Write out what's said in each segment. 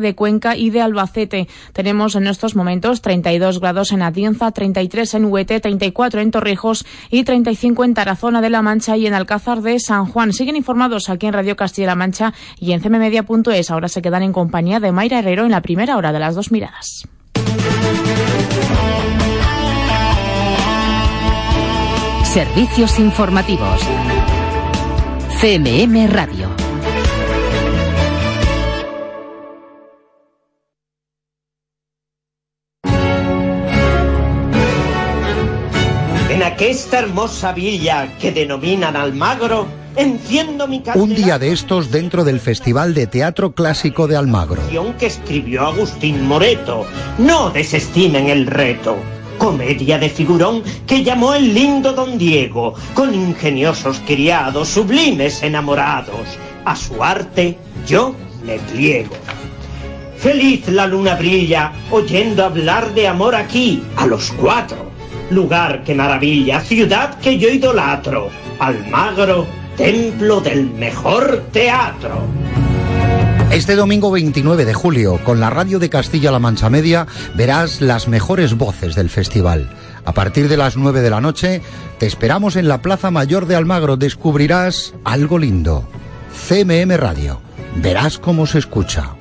de Cuenca y de Albacete. Tenemos en estos momentos 32 grados en Atienza, 33 en Huete, 34 en Torrijos y 35 en Tarazona de la Mancha y en Alcázar de San Juan. Siguen informados aquí en Radio Castilla-La Mancha y en cmmedia.es. Ahora se quedan en compañía de Mayra Herrero en la primera hora de las dos miradas. Servicios informativos. CMM Radio. Aquesta hermosa villa que denominan Almagro, enciendo mi Un día de estos dentro del Festival de Teatro Clásico de Almagro. que escribió Agustín Moreto. No desestimen el reto. Comedia de figurón que llamó el lindo Don Diego, con ingeniosos criados, sublimes enamorados. A su arte yo me pliego. Feliz la luna brilla, oyendo hablar de amor aquí, a los cuatro. Lugar que maravilla, ciudad que yo idolatro. Almagro, templo del mejor teatro. Este domingo 29 de julio, con la radio de Castilla-La Mancha Media, verás las mejores voces del festival. A partir de las 9 de la noche, te esperamos en la Plaza Mayor de Almagro. Descubrirás algo lindo. CMM Radio. Verás cómo se escucha.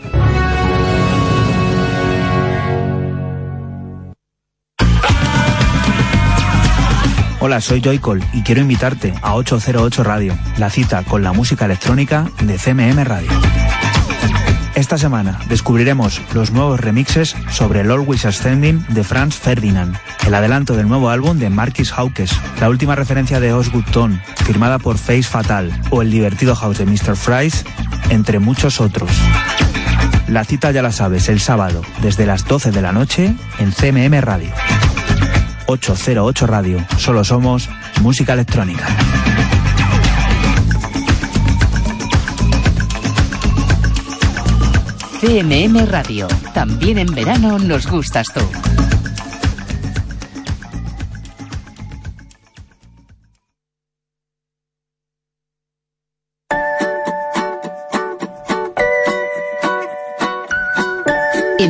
Hola, soy Joycol y quiero invitarte a 808 Radio, la cita con la música electrónica de CMM Radio. Esta semana descubriremos los nuevos remixes sobre el Always Ascending de Franz Ferdinand, el adelanto del nuevo álbum de Marquis Hawkes, la última referencia de Osgood Tone, firmada por Face Fatal, o el divertido house de Mr. Fries, entre muchos otros. La cita ya la sabes, el sábado, desde las 12 de la noche, en CMM Radio. 808 Radio, solo somos música electrónica. CMM Radio. También en verano nos gustas tú.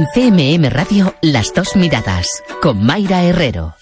En CMM Radio, las dos miradas, con Mayra Herrero.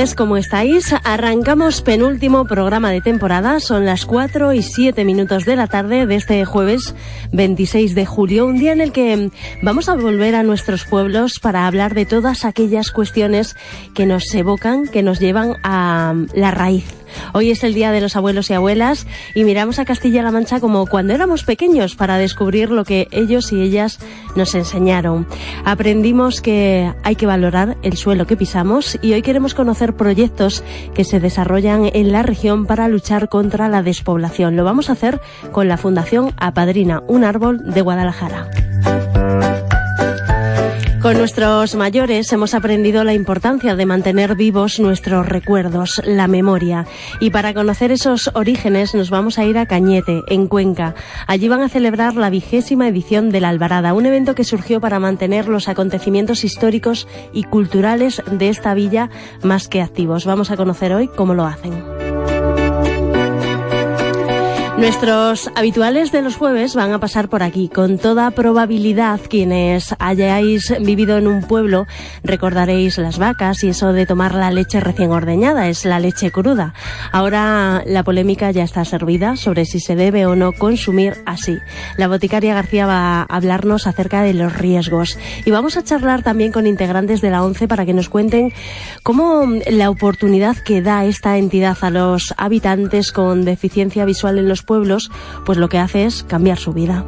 Tardes, ¿cómo estáis? Arrancamos penúltimo programa de temporada. Son las 4 y 7 minutos de la tarde de este jueves 26 de julio, un día en el que vamos a volver a nuestros pueblos para hablar de todas aquellas cuestiones que nos evocan, que nos llevan a la raíz. Hoy es el Día de los Abuelos y Abuelas y miramos a Castilla-La Mancha como cuando éramos pequeños para descubrir lo que ellos y ellas nos enseñaron. Aprendimos que hay que valorar el suelo que pisamos y hoy queremos conocer proyectos que se desarrollan en la región para luchar contra la despoblación. Lo vamos a hacer con la Fundación Apadrina un árbol de Guadalajara. Con nuestros mayores hemos aprendido la importancia de mantener vivos nuestros recuerdos, la memoria. Y para conocer esos orígenes nos vamos a ir a Cañete, en Cuenca. Allí van a celebrar la vigésima edición de la Albarada, un evento que surgió para mantener los acontecimientos históricos y culturales de esta villa más que activos. Vamos a conocer hoy cómo lo hacen. Nuestros habituales de los jueves van a pasar por aquí. Con toda probabilidad, quienes hayáis vivido en un pueblo, recordaréis las vacas y eso de tomar la leche recién ordeñada, es la leche cruda. Ahora la polémica ya está servida sobre si se debe o no consumir así. La boticaria García va a hablarnos acerca de los riesgos. Y vamos a charlar también con integrantes de la ONCE para que nos cuenten cómo la oportunidad que da esta entidad a los habitantes con deficiencia visual en los pueblos, pues lo que hace es cambiar su vida.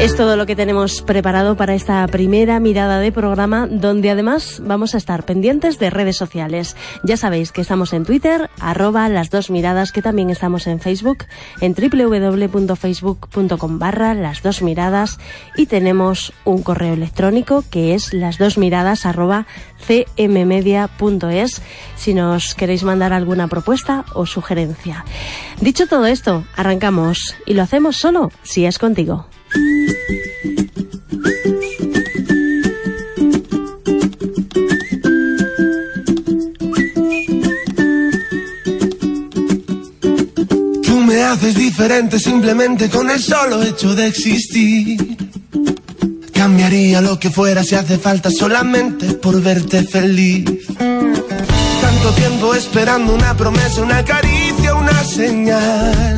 Es todo lo que tenemos preparado para esta primera mirada de programa, donde además vamos a estar pendientes de redes sociales. Ya sabéis que estamos en Twitter, arroba las dos miradas, que también estamos en Facebook, en www.facebook.com barra las dos miradas, y tenemos un correo electrónico que es las dos miradas arroba cmmedia.es si nos queréis mandar alguna propuesta o sugerencia. Dicho todo esto, arrancamos y lo hacemos solo si es contigo. Tú me haces diferente simplemente con el solo hecho de existir. Cambiaría lo que fuera si hace falta solamente por verte feliz. Tanto tiempo esperando una promesa, una caricia, una señal.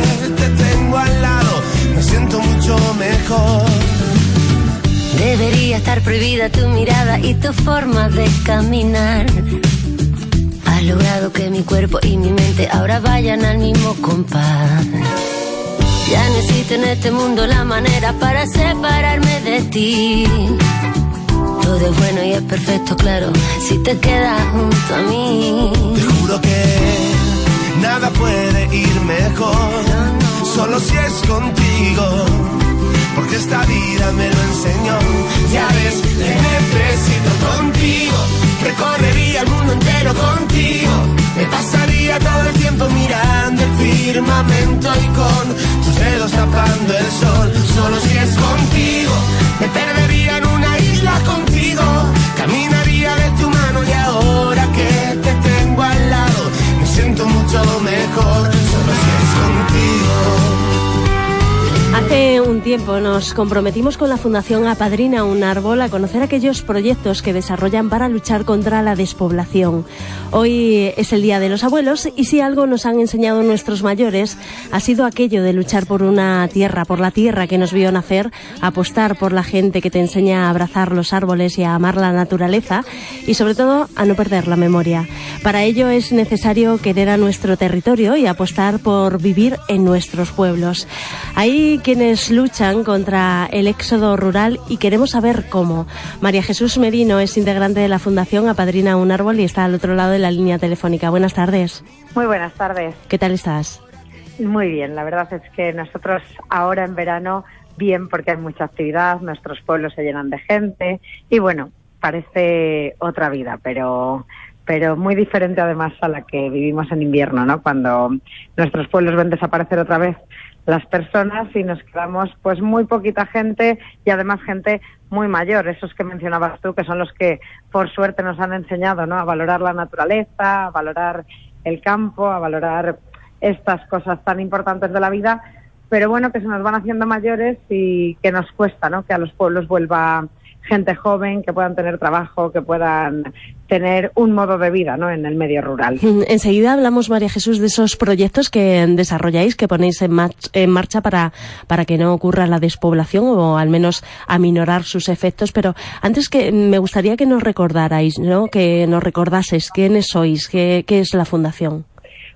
que te tengo al lado, me siento mucho mejor. Debería estar prohibida tu mirada y tu forma de caminar. Has logrado que mi cuerpo y mi mente ahora vayan al mismo compás. Ya no existe en este mundo la manera para separarme de ti. Todo es bueno y es perfecto, claro, si te quedas junto a mí. Te juro que nada ir mejor, solo si es contigo. Porque esta vida me lo enseñó. Ya ves, te necesito contigo. Recorrería el mundo entero contigo. Me pasaría todo el tiempo mirando el firmamento y con tus dedos tapando el sol. Solo si es contigo. Me perdería en una isla contigo. Caminaría siento mucho mejor. Solo Hace un tiempo nos comprometimos con la Fundación Apadrina un Árbol a conocer aquellos proyectos que desarrollan para luchar contra la despoblación. Hoy es el Día de los Abuelos y si algo nos han enseñado nuestros mayores ha sido aquello de luchar por una tierra, por la tierra que nos vio nacer, apostar por la gente que te enseña a abrazar los árboles y a amar la naturaleza y sobre todo a no perder la memoria. Para ello es necesario querer a nuestro territorio y apostar por vivir en nuestros pueblos. Hay quienes luchan contra el éxodo rural y queremos saber cómo. María Jesús Merino es integrante de la Fundación Apadrina un Árbol y está al otro lado de la línea telefónica. Buenas tardes. Muy buenas tardes. ¿Qué tal estás? Muy bien, la verdad es que nosotros ahora en verano, bien porque hay mucha actividad, nuestros pueblos se llenan de gente y bueno, parece otra vida, pero pero muy diferente además a la que vivimos en invierno, ¿no? Cuando nuestros pueblos ven desaparecer otra vez las personas y nos quedamos pues muy poquita gente y además gente muy mayor, esos que mencionabas tú, que son los que por suerte nos han enseñado ¿no? a valorar la naturaleza, a valorar el campo, a valorar estas cosas tan importantes de la vida, pero bueno, que se nos van haciendo mayores y que nos cuesta ¿no? que a los pueblos vuelva gente joven, que puedan tener trabajo, que puedan tener un modo de vida ¿no? en el medio rural. Enseguida hablamos, María Jesús, de esos proyectos que desarrolláis, que ponéis en, marcha, en marcha para, para que no ocurra la despoblación o al menos aminorar sus efectos. Pero antes que me gustaría que nos recordarais, ¿no? que nos recordases quiénes sois, qué, qué es la Fundación.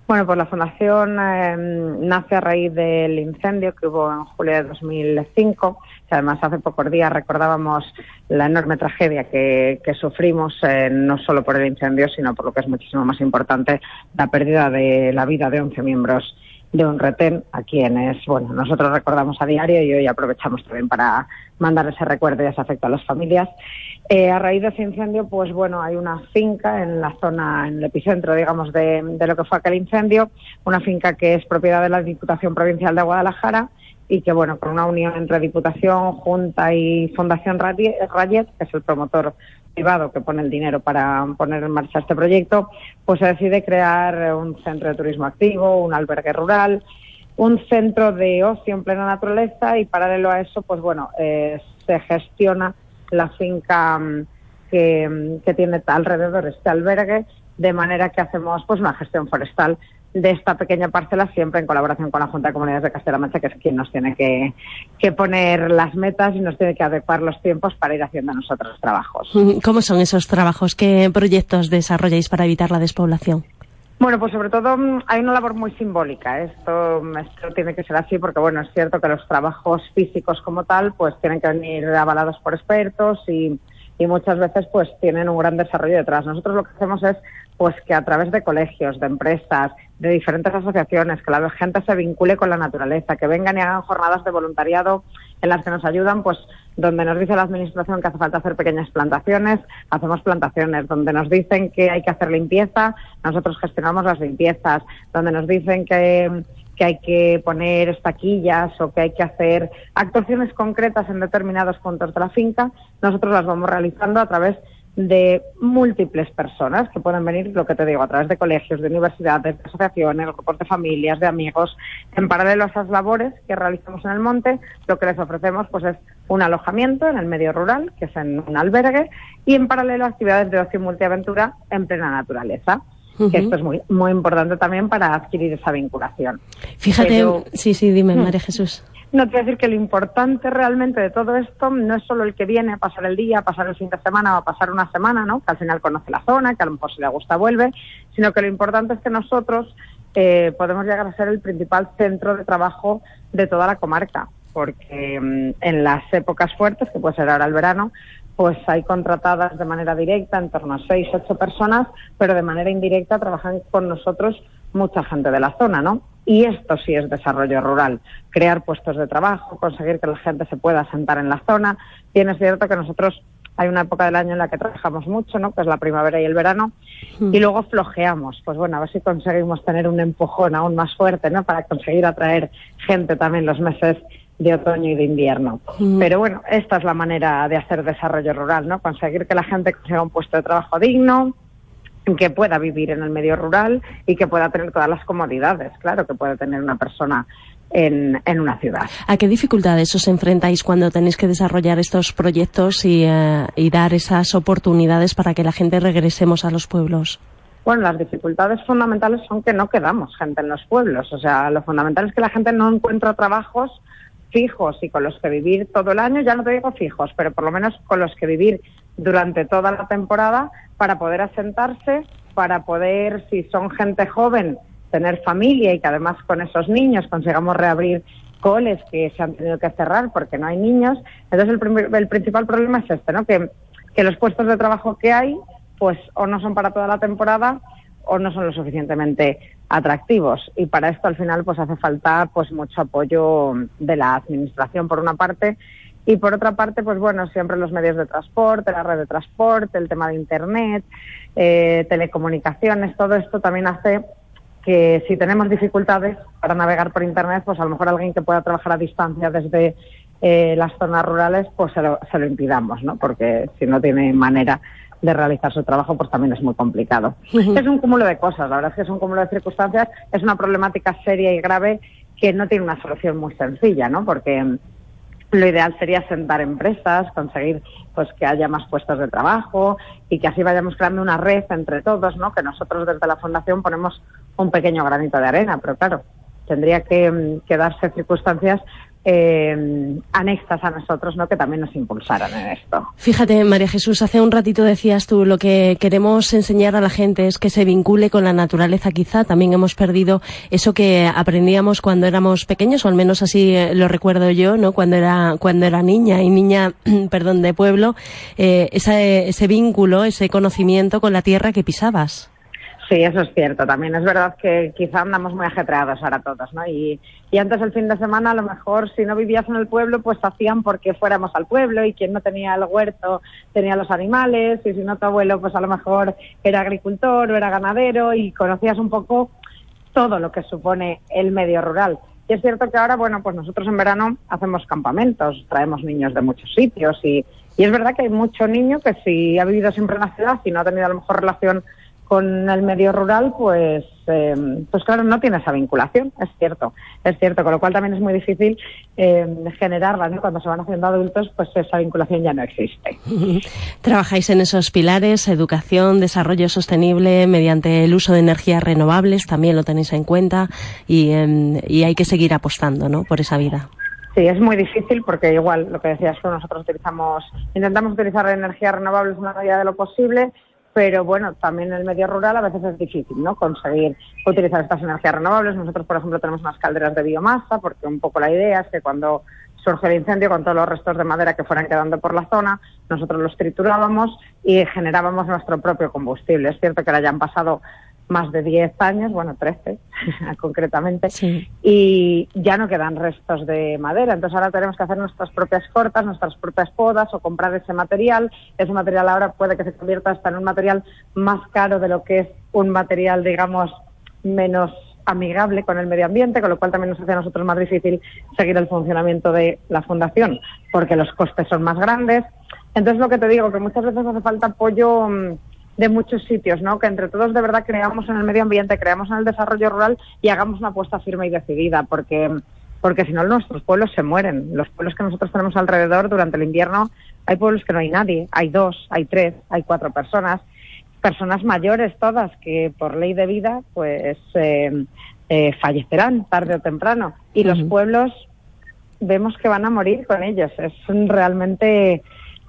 Bueno, pues la Fundación eh, nace a raíz del incendio que hubo en julio de 2005. Además, hace pocos días recordábamos la enorme tragedia que, que sufrimos, eh, no solo por el incendio, sino por lo que es muchísimo más importante, la pérdida de la vida de 11 miembros de un retén, a quienes, bueno, nosotros recordamos a diario y hoy aprovechamos también para mandar ese recuerdo y ese afecto a las familias. Eh, a raíz de ese incendio, pues bueno, hay una finca en la zona, en el epicentro, digamos, de, de, lo que fue aquel incendio, una finca que es propiedad de la Diputación Provincial de Guadalajara y que, bueno, con una unión entre Diputación, Junta y Fundación Rayet, que es el promotor privado que pone el dinero para poner en marcha este proyecto, pues se decide crear un centro de turismo activo, un albergue rural, un centro de ocio en plena naturaleza y paralelo a eso, pues bueno, eh, se gestiona la finca mm, que, que tiene alrededor este albergue, de manera que hacemos pues una gestión forestal de esta pequeña parcela siempre en colaboración con la Junta de Comunidades de Castilla-La que es quien nos tiene que, que, poner las metas y nos tiene que adecuar los tiempos para ir haciendo nosotros trabajos. ¿Cómo son esos trabajos? ¿Qué proyectos desarrolláis para evitar la despoblación? Bueno, pues sobre todo mm, hay una labor muy simbólica. Esto, esto tiene que ser así porque, bueno, es cierto que los trabajos físicos como tal, pues tienen que venir avalados por expertos y, y muchas veces, pues tienen un gran desarrollo detrás. Nosotros lo que hacemos es, pues que a través de colegios, de empresas, de diferentes asociaciones, que la gente se vincule con la naturaleza, que vengan y hagan jornadas de voluntariado en las que nos ayudan, pues donde nos dice la administración que hace falta hacer pequeñas plantaciones, hacemos plantaciones, donde nos dicen que hay que hacer limpieza, nosotros gestionamos las limpiezas, donde nos dicen que, que hay que poner estaquillas o que hay que hacer actuaciones concretas en determinados puntos de la finca, nosotros las vamos realizando a través de múltiples personas que pueden venir, lo que te digo, a través de colegios, de universidades, de asociaciones, grupos de familias, de amigos. En paralelo a esas labores que realizamos en el monte, lo que les ofrecemos pues es un alojamiento en el medio rural, que es en un albergue, y en paralelo actividades de ocio y multiaventura en plena naturaleza. que esto es muy muy importante también para adquirir esa vinculación. Fíjate, sí, sí, dime. María Jesús. No a decir que lo importante realmente de todo esto no es solo el que viene a pasar el día, a pasar el fin de semana o a pasar una semana, ¿no? Que al final conoce la zona, que a lo mejor si le gusta vuelve, sino que lo importante es que nosotros eh, podemos llegar a ser el principal centro de trabajo de toda la comarca, porque mm, en las épocas fuertes, que puede ser ahora el verano, pues hay contratadas de manera directa en torno a seis, ocho personas, pero de manera indirecta trabajan con nosotros mucha gente de la zona, ¿no? Y esto sí es desarrollo rural, crear puestos de trabajo, conseguir que la gente se pueda sentar en la zona. Bien es cierto que nosotros hay una época del año en la que trabajamos mucho, ¿no? Que es la primavera y el verano, hmm. y luego flojeamos. Pues bueno, a ver si conseguimos tener un empujón aún más fuerte, ¿no? Para conseguir atraer gente también los meses de otoño y de invierno. Hmm. Pero bueno, esta es la manera de hacer desarrollo rural, ¿no? Conseguir que la gente consiga un puesto de trabajo digno, que pueda vivir en el medio rural y que pueda tener todas las comodidades, claro, que puede tener una persona en, en una ciudad. ¿A qué dificultades os enfrentáis cuando tenéis que desarrollar estos proyectos y, eh, y dar esas oportunidades para que la gente regresemos a los pueblos? Bueno, las dificultades fundamentales son que no quedamos gente en los pueblos. O sea, lo fundamental es que la gente no encuentra trabajos fijos y con los que vivir todo el año, ya no te digo fijos, pero por lo menos con los que vivir durante toda la temporada para poder asentarse, para poder, si son gente joven, tener familia y que además con esos niños consigamos reabrir coles que se han tenido que cerrar porque no hay niños. Entonces el, el principal problema es este, ¿no? Que, que los puestos de trabajo que hay, pues o no son para toda la temporada o no son lo suficientemente atractivos y para esto al final pues hace falta pues mucho apoyo de la administración por una parte y por otra parte, pues bueno, siempre los medios de transporte, la red de transporte, el tema de Internet, eh, telecomunicaciones, todo esto también hace que si tenemos dificultades para navegar por Internet, pues a lo mejor alguien que pueda trabajar a distancia desde eh, las zonas rurales, pues se lo, se lo impidamos, ¿no? Porque si no tiene manera de realizar su trabajo, pues también es muy complicado. Es un cúmulo de cosas, la verdad es que es un cúmulo de circunstancias, es una problemática seria y grave que no tiene una solución muy sencilla, ¿no? Porque lo ideal sería sentar empresas, conseguir pues que haya más puestos de trabajo y que así vayamos creando una red entre todos, ¿no? Que nosotros desde la fundación ponemos un pequeño granito de arena, pero claro, tendría que, que darse circunstancias eh, anexas a nosotros, ¿no? Que también nos impulsaran en esto. Fíjate, María Jesús, hace un ratito decías tú, lo que queremos enseñar a la gente es que se vincule con la naturaleza. Quizá también hemos perdido eso que aprendíamos cuando éramos pequeños, o al menos así eh, lo recuerdo yo, ¿no? Cuando era, cuando era niña y niña, perdón, de pueblo, eh, ese, ese vínculo, ese conocimiento con la tierra que pisabas. Sí, eso es cierto. También es verdad que quizá andamos muy ajetreados ahora todos, ¿no? Y, antes el fin de semana, a lo mejor, si no vivías en el pueblo, pues hacían porque fuéramos al pueblo y quien no tenía el huerto tenía los animales y si no tu abuelo, pues a lo mejor era agricultor o era ganadero y conocías un poco todo lo que supone el medio rural. Y es cierto que ahora, bueno, pues nosotros en verano hacemos campamentos, traemos niños de muchos sitios y, y es verdad que hay mucho niño que si ha vivido siempre en la ciudad y no ha tenido a lo mejor relación con el medio rural, pues, eh, pues claro, no tiene esa vinculación, es cierto, es cierto, con lo cual también es muy difícil eh, generarla, ¿no? Cuando se van haciendo adultos, pues esa vinculación ya no existe. Trabajáis en esos pilares, educación, desarrollo sostenible, mediante el uso de energías renovables, también lo tenéis en cuenta y, eh, y hay que seguir apostando, ¿no? Por esa vida. Sí, es muy difícil porque igual lo que decías tú, nosotros utilizamos, intentamos utilizar energías renovables en la medida de lo posible, pero bueno, también en el medio rural a veces es difícil, ¿no? Conseguir utilizar estas energías renovables. Nosotros, por ejemplo, tenemos unas calderas de biomasa, porque un poco la idea es que cuando surge el incendio con todos los restos de madera que fueran quedando por la zona, nosotros los triturábamos y generábamos nuestro propio combustible. Es cierto que ahora ya pasado más de 10 años, bueno, 13 concretamente, y ya no quedan restos de madera. Entonces ahora tenemos que hacer nuestras propias cortas, nuestras propias podas o comprar ese material. Ese material ahora puede que se convierta hasta en un material más caro de lo que es un material, digamos, menos amigable con el medio ambiente, con lo cual también nos hace a nosotros más difícil seguir el funcionamiento de la fundación, porque los costes son más grandes. Entonces lo que te digo, que muchas veces hace falta apoyo mm, de muchos sitios, ¿no? Que entre todos de verdad creamos en el medio ambiente, creamos en el desarrollo rural y hagamos una apuesta firme y decidida, porque porque si no nuestros pueblos se mueren. Los pueblos que nosotros tenemos alrededor durante el invierno, hay pueblos que no hay nadie, hay dos, hay tres, hay cuatro personas, personas mayores todas que por ley de vida pues eh, eh, fallecerán tarde o temprano y los pueblos vemos que van a morir con ellos. Es realmente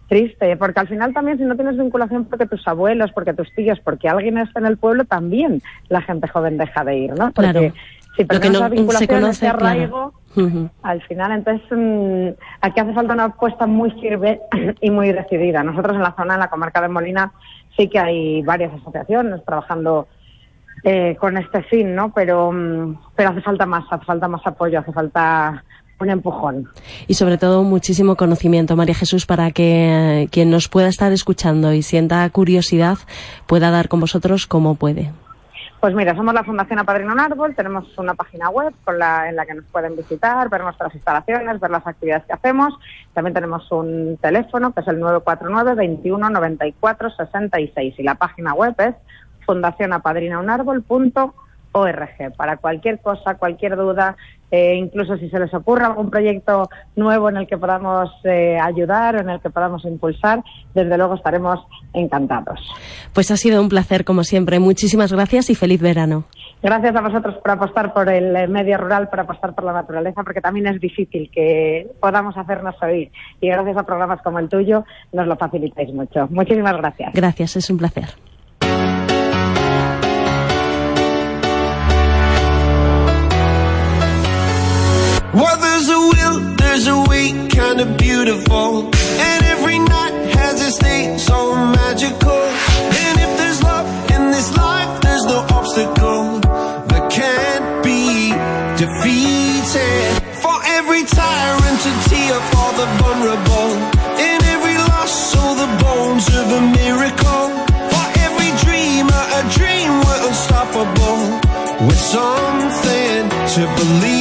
triste, porque al final también si no tienes vinculación porque tus abuelos, porque tus tíos, porque alguien está en el pueblo, también la gente joven deja de ir, ¿no? Porque Claro. si perdemos no esa vinculación, conoce, ese arraigo, claro. Al final, entonces, mm, aquí hace falta una apuesta muy firme y muy decidida. Nosotros en la zona, en la comarca de Molina, sí que hay varias asociaciones trabajando eh, con este fin, ¿no? Pero, mm, pero hace falta más, hace falta más apoyo, hace falta un empujón. Y sobre todo muchísimo conocimiento, María Jesús, para que eh, quien nos pueda estar escuchando y sienta curiosidad pueda dar con vosotros como puede. Pues mira, somos la Fundación Apadrina un Árbol, tenemos una página web con la, en la que nos pueden visitar, ver nuestras instalaciones, ver las actividades que hacemos. También tenemos un teléfono que es el 949 21 94 66 y la página web es fundacionapadrinaunarbol.org. Para cualquier cosa, cualquier duda, eh, incluso si se les ocurre algún proyecto nuevo en el que podamos eh, ayudar o en el que podamos impulsar, desde luego estaremos encantados. Pues ha sido un placer, como siempre. Muchísimas gracias y feliz verano. Gracias a vosotros por apostar por el eh, medio rural, por apostar por la naturaleza, porque también es difícil que podamos hacernos oír. Y gracias a programas como el tuyo nos lo facilitáis mucho. Muchísimas gracias. Gracias, es un placer. Well, there's a will, there's a way, kinda beautiful. And every night has its day, so magical. And if there's love in this life, there's no obstacle that can't be defeated. For every tyrant, a tear for the vulnerable. In every loss, so the bones of a miracle. For every dreamer, a dream we're unstoppable. With something to believe.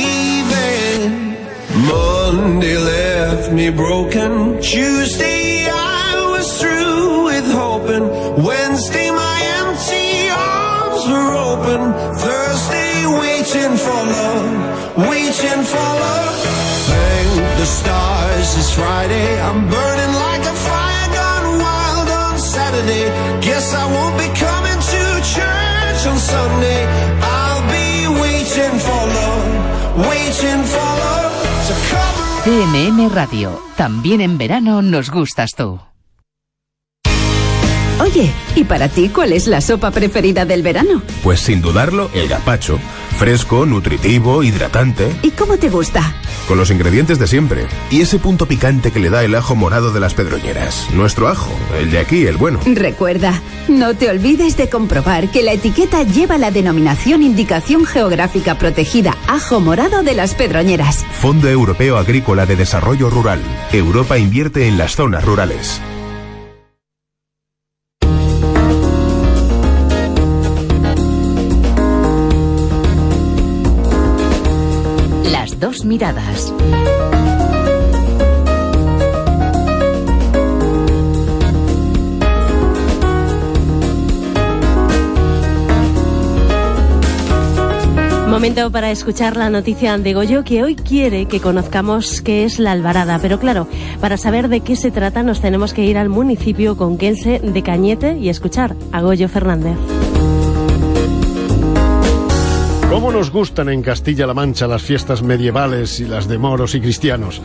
Monday left me broken. Tuesday I was through with hoping. Wednesday my empty arms were open. Thursday waiting for love, waiting for love. Thank the stars it's Friday. I'm burning like a Radio. También en verano nos gustas tú. Oye, ¿y para ti cuál es la sopa preferida del verano? Pues sin dudarlo, el gazpacho. Fresco, nutritivo, hidratante, ¿Y cómo te gusta? con los ingredientes de siempre. Y ese punto picante que le da el ajo morado de las pedroñeras. Nuestro ajo, el de aquí, el bueno. Recuerda, no te olvides de comprobar que la etiqueta lleva la denominación Indicación Geográfica Protegida Ajo Morado de las Pedroñeras. Fondo Europeo Agrícola de Desarrollo Rural. Europa invierte en las zonas rurales. Momento para escuchar la noticia de Goyo que hoy quiere que conozcamos qué es la Alvarada. Pero claro, para saber de qué se trata nos tenemos que ir al municipio conquense de Cañete y escuchar a Goyo Fernández. ¿Cómo nos gustan en Castilla-La Mancha las fiestas medievales y las de moros y cristianos?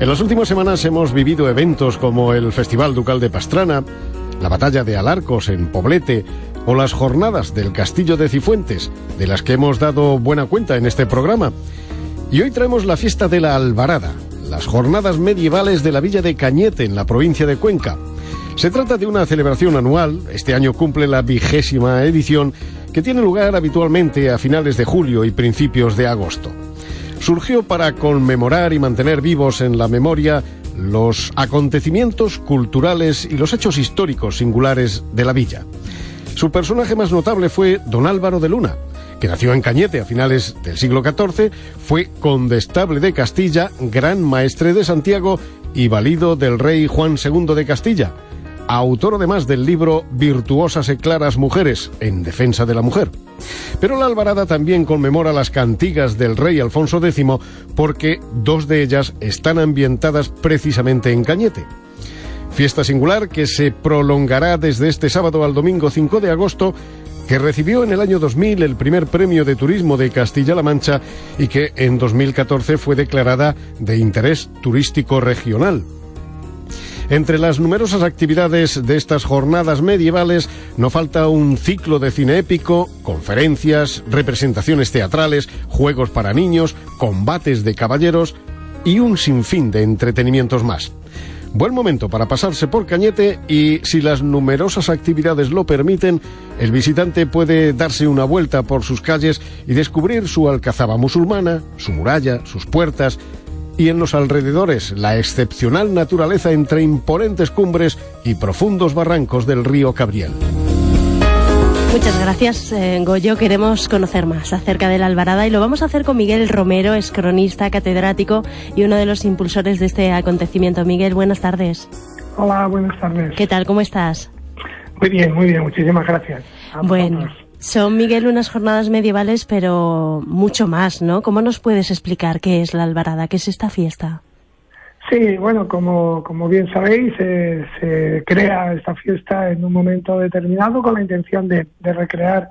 En las últimas semanas hemos vivido eventos como el Festival Ducal de Pastrana, la Batalla de Alarcos en Poblete o las jornadas del Castillo de Cifuentes, de las que hemos dado buena cuenta en este programa. Y hoy traemos la fiesta de la Alvarada, las jornadas medievales de la villa de Cañete en la provincia de Cuenca. Se trata de una celebración anual, este año cumple la vigésima edición, que tiene lugar habitualmente a finales de julio y principios de agosto. Surgió para conmemorar y mantener vivos en la memoria los acontecimientos culturales y los hechos históricos singulares de la villa. Su personaje más notable fue don Álvaro de Luna, que nació en Cañete a finales del siglo XIV, fue condestable de Castilla, gran maestre de Santiago y valido del rey Juan II de Castilla, autor además del libro Virtuosas y claras mujeres, en defensa de la mujer. Pero la Alvarada también conmemora las cantigas del rey Alfonso X porque dos de ellas están ambientadas precisamente en Cañete. Fiesta singular que se prolongará desde este sábado al domingo 5 de agosto, que recibió en el año 2000 el primer premio de turismo de Castilla-La Mancha y que en 2014 fue declarada de interés turístico regional. Entre las numerosas actividades de estas jornadas medievales no falta un ciclo de cine épico, conferencias, representaciones teatrales, juegos para niños, combates de caballeros y un sinfín de entretenimientos más. Buen momento para pasarse por Cañete y si las numerosas actividades lo permiten, el visitante puede darse una vuelta por sus calles y descubrir su alcazaba musulmana, su muralla, sus puertas y en los alrededores la excepcional naturaleza entre imponentes cumbres y profundos barrancos del río Cabriel. Muchas gracias, eh, Goyo. Queremos conocer más acerca de la Alvarada y lo vamos a hacer con Miguel Romero, es cronista, catedrático y uno de los impulsores de este acontecimiento. Miguel, buenas tardes. Hola, buenas tardes. ¿Qué tal? ¿Cómo estás? Muy bien, muy bien. Muchísimas gracias. A Bueno, vosotros. Son Miguel unas jornadas medievales, pero mucho más, ¿no? ¿Cómo nos puedes explicar qué es la Alvarada? ¿Qué es esta fiesta? Sí, bueno, como, como bien sabéis, eh, se crea esta fiesta en un momento determinado con la intención de, de recrear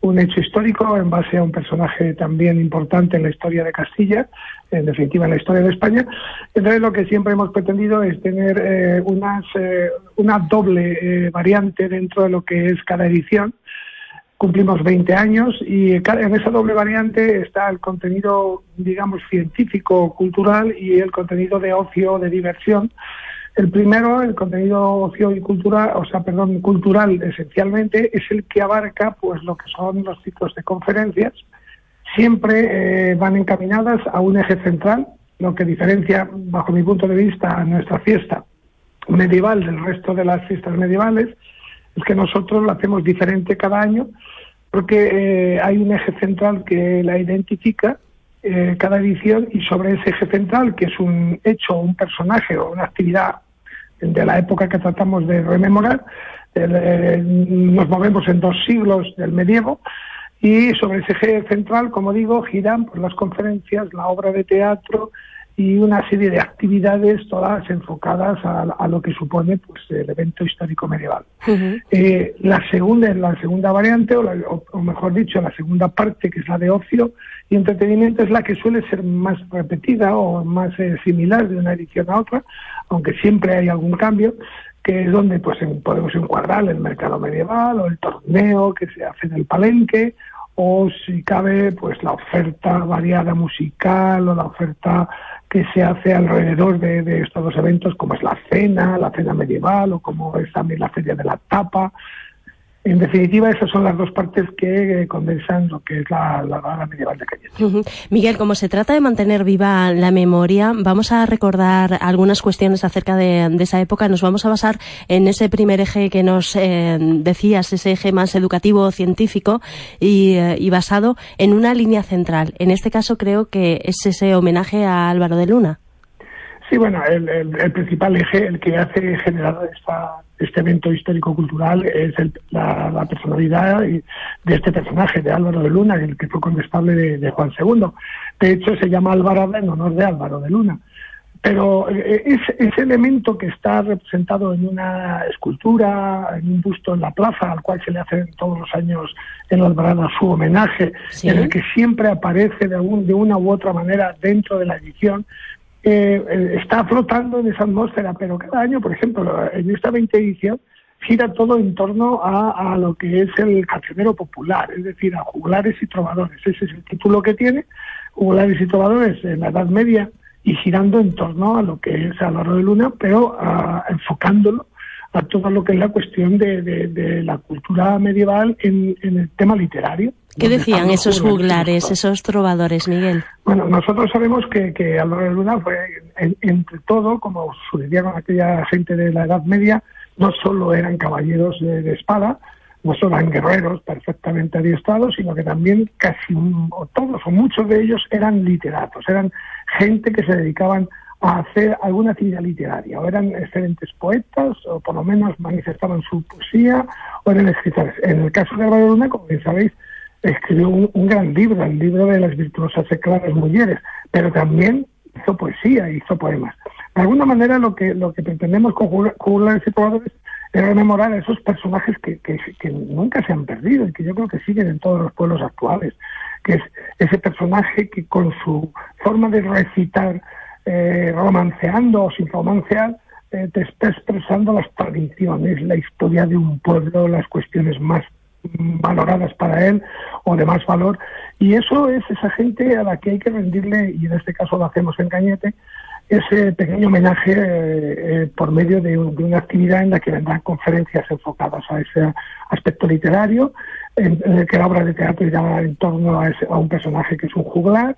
un hecho histórico en base a un personaje también importante en la historia de Castilla, en definitiva en la historia de España. Entonces lo que siempre hemos pretendido es tener eh, unas, eh, una doble eh, variante dentro de lo que es cada edición. Cumplimos 20 años y en esa doble variante está el contenido, digamos, científico, cultural y el contenido de ocio, de diversión. El primero, el contenido ocio y cultural, o sea, perdón, cultural esencialmente, es el que abarca pues lo que son los ciclos de conferencias. Siempre eh, van encaminadas a un eje central, lo que diferencia, bajo mi punto de vista, a nuestra fiesta medieval del resto de las fiestas medievales, es que nosotros la hacemos diferente cada año porque eh, hay un eje central que la identifica eh, cada edición y sobre ese eje central, que es un hecho, un personaje o una actividad de la época que tratamos de rememorar, eh, nos movemos en dos siglos del medievo y sobre ese eje central, como digo, giran pues, las conferencias, la obra de teatro y una serie de actividades todas enfocadas a, a lo que supone pues el evento histórico medieval. Eh, la segunda la segunda variante, o, la- o- o mejor dicho, la segunda parte, que es la de ocio y entretenimiento, es la que suele ser más repetida o más eh, similar de una edición a otra, aunque siempre hay algún cambio, que es donde pues en- podemos encuadrar el mercado medieval o el torneo que se hace en el palenque, o si cabe, pues la oferta variada musical o la oferta que se hace alrededor de, de estos dos eventos, como es la cena, la cena medieval o como es también la feria de la tapa. En definitiva, esas son las dos partes que eh, condensan lo que es la, la medieval de Cañete. Miguel, como se trata de mantener viva la memoria, vamos a recordar algunas cuestiones acerca de, de esa época. Nos vamos a basar en ese primer eje que nos eh, decías, ese eje más educativo, científico y, eh, y basado en una línea central. En este caso creo que es ese homenaje a Álvaro de Luna. Sí, bueno, el, el- el principal eje, el que hace generar esta- este evento histórico-cultural es el- la, la personalidad de este personaje, de Álvaro de Luna, el que fue condestable de, de Juan II. De hecho, se llama Alvarado en honor de Álvaro de Luna. Pero eh, ese, ese elemento que está representado en una escultura, en un busto en la plaza, al cual se le hace todos los años en la Alvarada su homenaje, Sí. en el que siempre aparece de, algún- de una u otra manera dentro de la edición, eh, eh, está flotando en esa atmósfera, pero cada año, por ejemplo, en esta 20 edición, gira todo en torno a, a lo que es el cancionero popular, es decir, a juglares y trovadores. Ese es el título que tiene, juglares y trovadores en la Edad Media y girando en torno a lo que es Álvaro de Luna, pero ah, enfocándolo a todo lo que es la cuestión de, de- la cultura medieval en el tema literario. ¿Qué decían esos juglares esos trovadores, Miguel? bueno, nosotros sabemos que, que Álvaro de Luna fue, en- entre todo, como sucedía con aquella gente de la Edad Media, no solo eran caballeros de, de espada, no solo eran guerreros perfectamente adiestrados, sino que también casi o todos o muchos de ellos eran literatos, eran gente que se dedicaban a hacer alguna actividad literaria, o eran excelentes poetas, o por lo menos manifestaban su poesía, o eran escritores. En el caso de Álvaro de Luna, como bien sabéis, escribió un, un gran libro, el libro de las virtuosas y claras mujeres, pero también hizo poesía, hizo poemas. De alguna manera lo que lo que pretendemos con juglares y trovadores es rememorar a esos personajes que, que, que nunca se han perdido y que yo creo que siguen en todos los pueblos actuales, que es ese personaje que con su forma de recitar, eh, romanceando o sin romancear, eh, te está expresando las tradiciones, la historia de un pueblo, las cuestiones más valoradas para él o de más valor. Y eso es esa gente a la que hay que rendirle, y en este caso lo hacemos en Cañete, ese pequeño homenaje eh, eh, por medio de, un- de una actividad en la que vendrán conferencias enfocadas a ese aspecto literario, en, el que la obra de teatro irá en torno a, ese- a un personaje que es un juglar,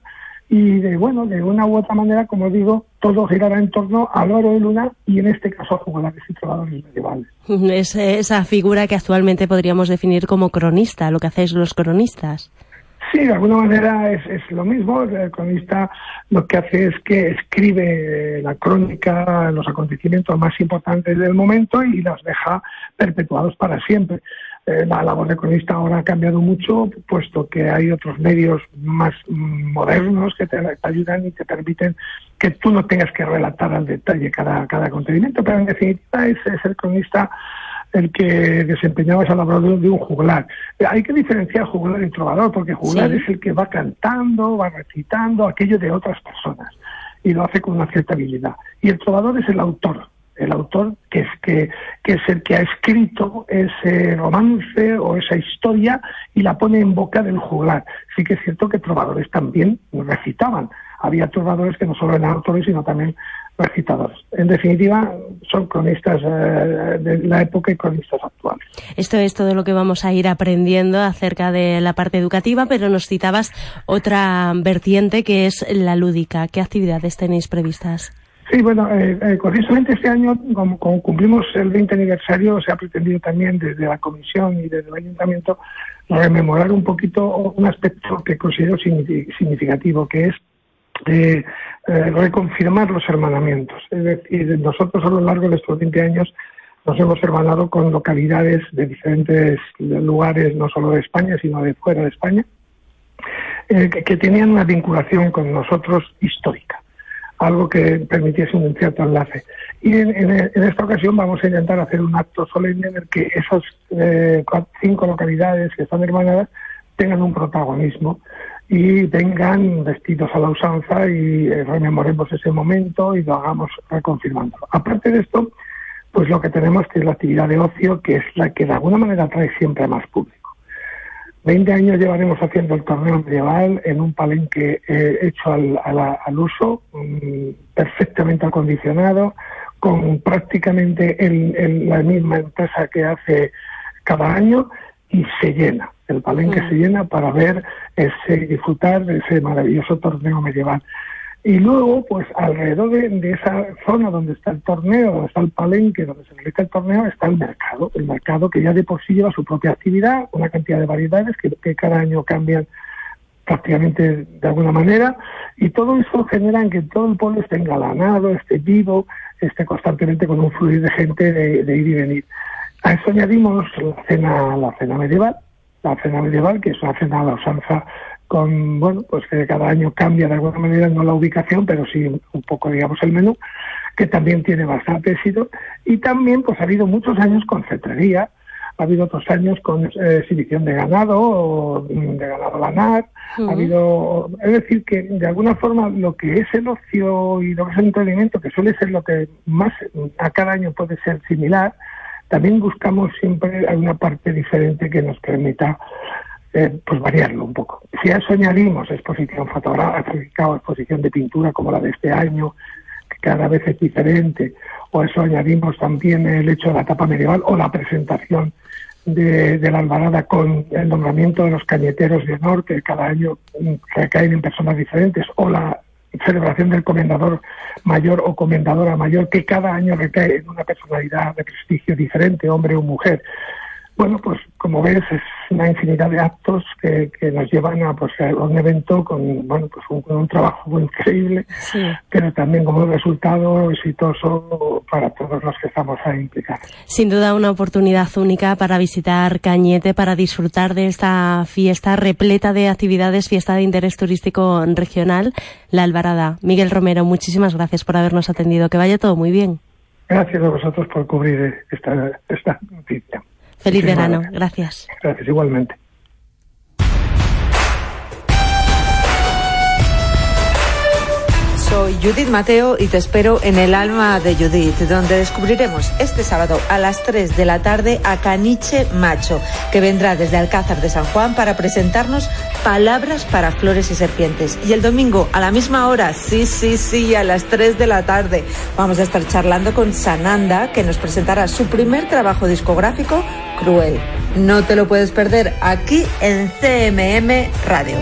y de bueno, de una u otra manera, como digo, todo girará en torno al oro de luna y en este caso a juglares y trovadores medievales. Es esa figura que actualmente podríamos definir como cronista, lo que hacéis los cronistas. Sí, de alguna manera es, es lo mismo. El cronista lo que hace es que escribe la crónica, los acontecimientos más importantes del momento y los deja perpetuados para siempre. Eh, la labor de cronista ahora ha cambiado mucho, puesto que hay otros medios más modernos que te, te ayudan y te permiten que tú no tengas que relatar al detalle cada, cada acontecimiento, pero en definitiva es, es el cronista el que desempeñaba esa labor de, un juglar. Eh, Hay que diferenciar juglar y trovador, porque juglar Sí. es el que va cantando, va recitando aquello de otras personas y lo hace con una cierta habilidad. Y el trovador es el autor, el autor que es, que, es el que ha escrito ese romance o esa historia y la pone en boca del juglar. Sí que es cierto que trovadores también recitaban. Había trovadores que no solo eran autores, sino también recitadores. En definitiva, son cronistas eh, de la época y cronistas actuales. Esto es todo lo que vamos a ir aprendiendo acerca de la parte educativa, pero nos citabas otra vertiente que es la lúdica. ¿Qué actividades tenéis previstas? Sí, bueno, eh, eh, este año, como, cumplimos el 20 aniversario, se ha pretendido también desde la comisión y desde el ayuntamiento rememorar un poquito un aspecto que considero signifi- significativo, que es eh, eh, reconfirmar los hermanamientos. Es decir, nosotros a lo largo de estos 20 años nos hemos hermanado con localidades de diferentes lugares, no solo de España, sino de fuera de España, eh, que tenían una vinculación con nosotros histórica algo que permitiese un cierto enlace. Y en, en- en esta ocasión vamos a intentar hacer un acto solemne en el que esas eh, cinco localidades que están hermanadas tengan un protagonismo y vengan vestidos a la usanza y eh, rememoremos ese momento y lo hagamos reconfirmándolo. Aparte de esto, pues lo que tenemos que es la actividad de ocio, que es la que de alguna manera atrae siempre a más público. 20 años llevaremos haciendo el torneo medieval en un palenque eh, hecho al, a la- al uso, mm, perfectamente acondicionado, con prácticamente el- el- la misma empresa que hace cada año y se llena. El palenque Mm. se llena para ver ese, disfrutar de ese maravilloso torneo medieval. Y luego, pues alrededor de, esa zona donde está el torneo, donde está el palenque, donde se realiza el torneo, está el mercado. El mercado que ya de por sí lleva su propia actividad, una cantidad de variedades que, cada año cambian prácticamente de alguna manera, y todo eso genera en que todo el pueblo esté engalanado, esté vivo, esté constantemente con un fluir de gente de, de ir y venir. A eso añadimos la cena, la cena medieval, la cena medieval, que es una cena a la usanza con, bueno, pues que cada año cambia de alguna manera, no la ubicación, pero sí un poco, digamos, el menú, que también tiene bastante éxito. Y también, pues ha habido muchos años con cetrería, ha habido otros años con eh, exhibición de ganado, o, mm, de ganado lanar, Ujú. ha habido, es decir, que de alguna forma lo que es el ocio y lo que es el entretenimiento, que suele ser lo que más a cada año puede ser similar, también buscamos siempre alguna parte diferente que nos permita eh, pues variarlo un poco. Si a eso añadimos exposición fotográfica o exposición de pintura como la de este año, que cada vez es diferente, o a eso añadimos también el hecho de la etapa medieval o la presentación de, de la albarada con el nombramiento de los cañeteros de honor que cada año mm, recaen en personas diferentes, o la celebración del comendador mayor o comendadora mayor que cada año recae en una personalidad de prestigio diferente, hombre o mujer. Bueno, pues como ves es una infinidad de actos que, que nos llevan a, pues, a un evento con bueno pues un, con un trabajo increíble, Sí. pero también como un resultado exitoso para todos los que estamos ahí implicados. Sin duda una oportunidad única para visitar Cañete, para disfrutar de esta fiesta repleta de actividades, fiesta de interés turístico regional, La Alvarada. Miguel Romero, muchísimas gracias por habernos atendido. Que vaya todo muy bien. Gracias a vosotros por cubrir esta, esta noticia. Feliz Muchísimas verano. gracias. Gracias. Gracias, igualmente. Soy Judith Mateo y te espero en el alma de Judith, donde descubriremos este sábado a las 3 de la tarde a Caniche Macho, que vendrá desde Alcázar de San Juan para presentarnos palabras para flores y serpientes. Y el domingo a la misma hora, sí, sí, sí, a las 3 de la tarde, vamos a estar charlando con Sananda, que nos presentará su primer trabajo discográfico, Cruel. No te lo puedes perder aquí en CMM Radio.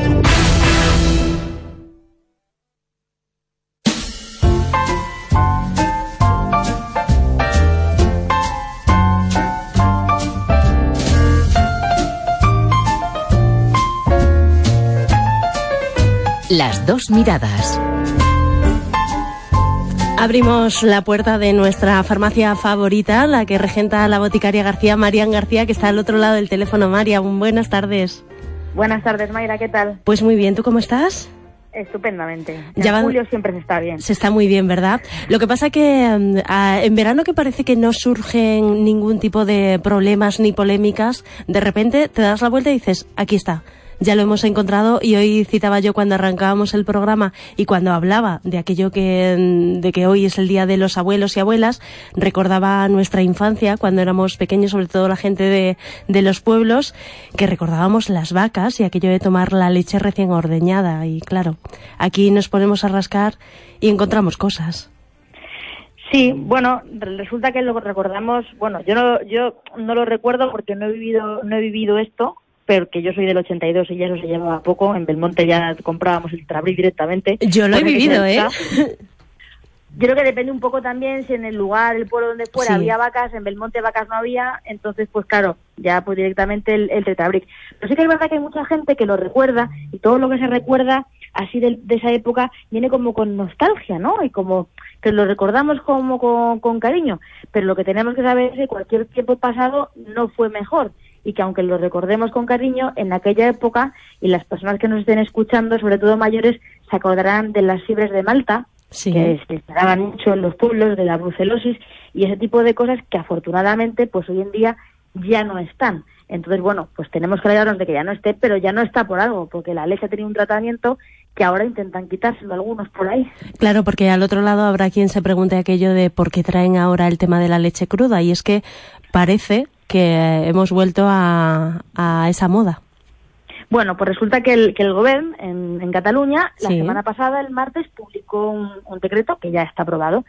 Las dos miradas. Abrimos la puerta de nuestra farmacia favorita, la que regenta la boticaria García, Marian García, que está al otro lado del teléfono. Marian, buenas tardes. Buenas tardes, Mayra, ¿qué tal? Pues muy bien, ¿tú cómo estás? Estupendamente. Ya en van- julio siempre se está bien. Se está muy bien, ¿verdad? Lo que pasa que mm, en verano que parece que no surgen ningún tipo de problemas ni polémicas, de repente te das la vuelta y dices, aquí está. Ya lo hemos encontrado y hoy citaba yo cuando arrancábamos el programa y cuando hablaba de aquello que de que hoy es el día de los abuelos y abuelas, recordaba nuestra infancia cuando éramos pequeños, sobre todo la gente de, de los pueblos, que recordábamos las vacas y aquello de tomar la leche recién ordeñada y claro, aquí nos ponemos a rascar y encontramos cosas. Sí, bueno, re- resulta que lo recordamos, bueno, yo no, yo no lo recuerdo porque no he vivido, no he vivido esto, pero que yo soy del 82 y ya eso se llevaba poco. En Belmonte ya comprábamos el Trabril directamente. Yo lo he vivido, ¿eh? Yo creo que depende un poco también si en el lugar, el pueblo donde fuera Sí. había vacas, en Belmonte vacas no había, entonces pues claro, ya pues directamente el, el Tetrabric. Pero sí que es verdad que hay mucha gente que lo recuerda y todo lo que se recuerda así de, de esa época viene como con nostalgia, ¿no? Y como que lo recordamos como con, con cariño, pero lo que tenemos que saber es que cualquier tiempo pasado no fue mejor y que aunque lo recordemos con cariño, en aquella época, y las personas que nos estén escuchando, sobre todo mayores, se acordarán de las fibras de Malta, Sí. que se instalaban mucho en los pueblos, de la brucelosis y ese tipo de cosas que afortunadamente pues hoy en día ya no están. Entonces, bueno, pues tenemos que alegrarnos de que ya no esté, pero ya no está por algo, porque la leche ha tenido un tratamiento que ahora intentan quitárselo algunos por ahí. Claro, porque al otro lado habrá quien se pregunte aquello de por qué traen ahora el tema de la leche cruda y es que parece que hemos vuelto a, a esa moda. Bueno, pues resulta que el, que el gobierno en, en Cataluña, la Sí. semana pasada, el martes, publicó un, un decreto que ya está aprobado.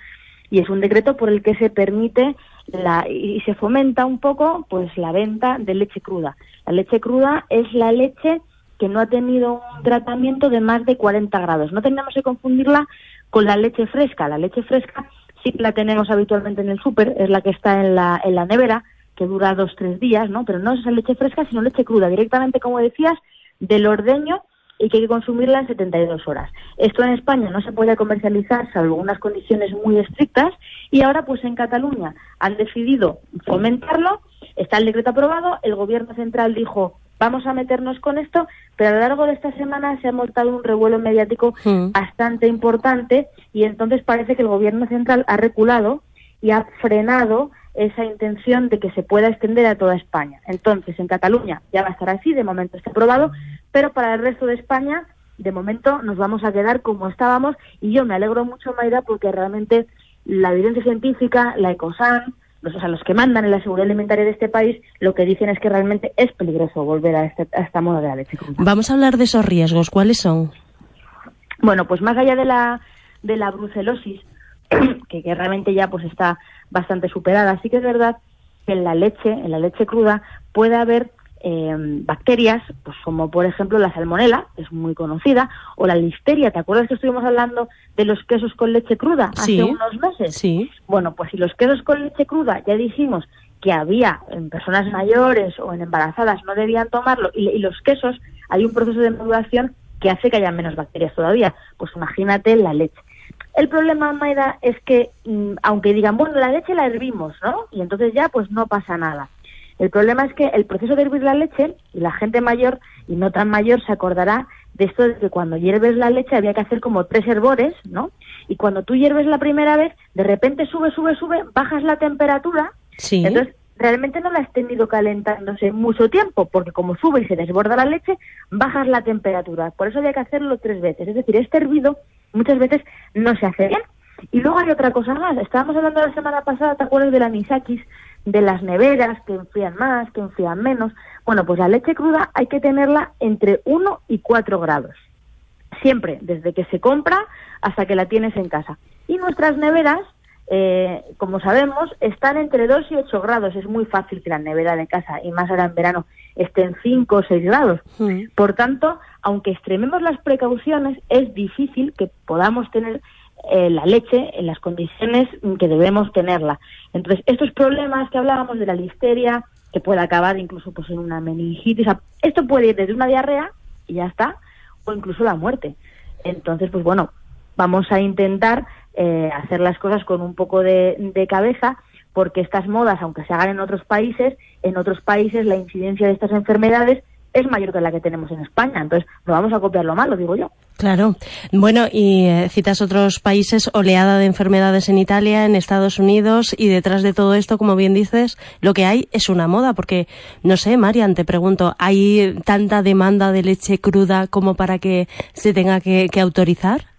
Y es un decreto por el que se permite la, y se fomenta un poco pues la venta de leche cruda. La leche cruda es la leche que no ha tenido un tratamiento de más de 40 grados. No tenemos que confundirla con la leche fresca. La leche fresca sí la tenemos habitualmente en el súper, es la que está en la, en la nevera, que dura dos, tres días, ¿no? Pero no es leche fresca, sino leche cruda, directamente, como decías, del ordeño y que hay que consumirla en 72 horas. Esto en España no se puede comercializar salvo unas condiciones muy estrictas y ahora pues en Cataluña han decidido fomentarlo, está el decreto aprobado, el gobierno central dijo vamos a meternos con esto, pero a lo largo de esta semana se ha montado un revuelo mediático bastante importante y entonces parece que el gobierno central ha reculado y ha frenado esa intención de que se pueda extender a toda España. Entonces, en Cataluña ya va a estar así, de momento está aprobado, pero para el resto de España, de momento nos vamos a quedar como estábamos y yo me alegro mucho, Mayra, porque realmente la evidencia científica, la ECOSAN, los, o sea, los que mandan en la seguridad alimentaria de este país, lo que dicen es que realmente es peligroso volver a, este, a esta moda de la leche. Vamos a hablar de esos riesgos. ¿Cuáles son? Bueno, pues más allá de la, de la brucelosis, que, que realmente ya pues está bastante superada, sí que es verdad que en la leche, en la leche cruda, puede haber eh, bacterias, pues como por ejemplo la salmonela, que es muy conocida, o la listeria. ¿Te acuerdas que estuvimos hablando de los quesos con leche cruda Sí. hace unos meses? Sí. Bueno, pues si los quesos con leche cruda ya dijimos que había en personas mayores o en embarazadas no debían tomarlo y, y los quesos hay un proceso de maduración que hace que haya menos bacterias todavía. Pues imagínate la leche. El problema, Maida, es que mm, aunque digan, bueno, la leche la hervimos, ¿no? Y entonces ya pues no pasa nada. El problema es que el proceso de hervir la leche, y la gente mayor y no tan mayor se acordará de esto de que cuando hierves la leche había que hacer como tres hervores, ¿no? Y cuando tú hierves la primera vez, de repente sube, sube, sube, bajas la temperatura, Sí. entonces realmente no la has tenido calentándose mucho tiempo, porque como sube y se desborda la leche, bajas la temperatura. Por eso había que hacerlo tres veces. Es decir, este hervido muchas veces no se hace bien. Y luego hay otra cosa más. Estábamos hablando la semana pasada, ¿te acuerdas de la anisakis? De las neveras que enfrían más, que enfrían menos. Bueno, pues la leche cruda hay que tenerla entre 1 y 4 grados. Siempre, desde que se compra hasta que la tienes en casa. Y nuestras neveras, eh, como sabemos, están entre 2 y 8 grados. Es muy fácil que la nevera de casa, y más ahora en verano, esté en 5 o 6 grados. Por tanto, aunque extrememos las precauciones, es difícil que podamos tener eh, la leche en las condiciones que debemos tenerla. Entonces, estos problemas que hablábamos de la listeria, que puede acabar incluso pues en una meningitis, esto puede ir desde una diarrea y ya está, o incluso la muerte. Entonces, pues bueno, vamos a intentar eh, hacer las cosas con un poco de, de cabeza, porque estas modas, aunque se hagan en otros países, en otros países la incidencia de estas enfermedades es mayor que la que tenemos en España. Entonces, no vamos a copiar lo malo, digo yo. Claro. Bueno, y eh, citas otros países, oleada de enfermedades en Italia, en Estados Unidos, y detrás de todo esto, como bien dices, lo que hay es una moda, porque, no sé, Marian, te pregunto, ¿hay tanta demanda de leche cruda como para que se tenga que, que autorizar?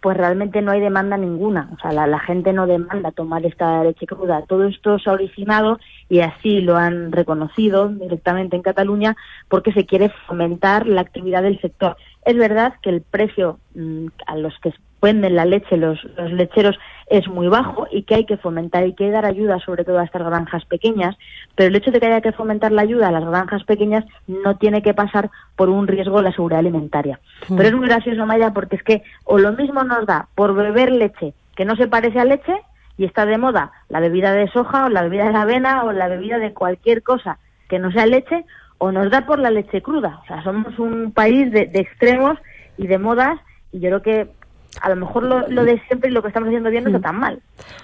Pues realmente no hay demanda ninguna. O sea, la, gente no demanda tomar esta leche cruda. Todo esto se ha originado y así lo han reconocido directamente en Cataluña porque se quiere fomentar la actividad del sector. Es verdad que el precio mm, a los que venden la leche los, los lecheros es muy bajo y que hay que fomentar y que dar ayuda sobre todo a estas granjas pequeñas, pero el hecho de que haya que fomentar la ayuda a las granjas pequeñas no tiene que pasar por un riesgo la seguridad alimentaria. Mm. Pero es muy gracioso, Maya, porque es que o lo mismo nos da por beber leche que no se parece a leche y está de moda la bebida de soja o la bebida de avena o la bebida de cualquier cosa que no sea leche o nos da por la leche cruda. O sea, somos un país de, de extremos y de modas y yo creo que a lo mejor lo, lo de siempre y lo que estamos haciendo bien no está tan mal.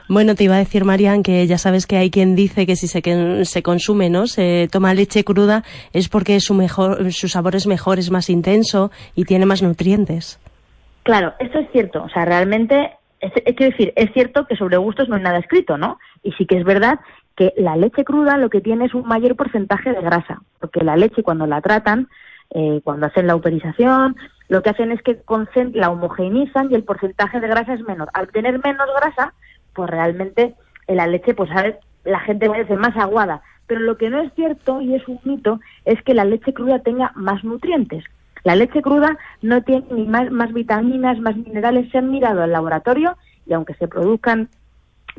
Bueno, te iba a decir, Marian, que ya sabes que hay quien dice que si se, que se consume, ¿no? Se toma leche cruda es porque su, mejor, su sabor es mejor, es más intenso y tiene más nutrientes. Claro, eso es cierto. O sea, realmente, es, es- quiero decir, es cierto que sobre gustos no hay nada escrito, ¿no? Y sí que es verdad que la leche cruda lo que tiene es un mayor porcentaje de grasa, porque la leche cuando la tratan, eh, cuando hacen la uperización, lo que hacen es que la homogeneizan y el porcentaje de grasa es menor. Al tener menos grasa, pues realmente la leche, pues ¿sabes? la gente parece más aguada. Pero lo que no es cierto, y es un mito, es que la leche cruda tenga más nutrientes. La leche cruda no tiene ni más, más vitaminas, más minerales. Se han mirado al laboratorio y aunque se produzcan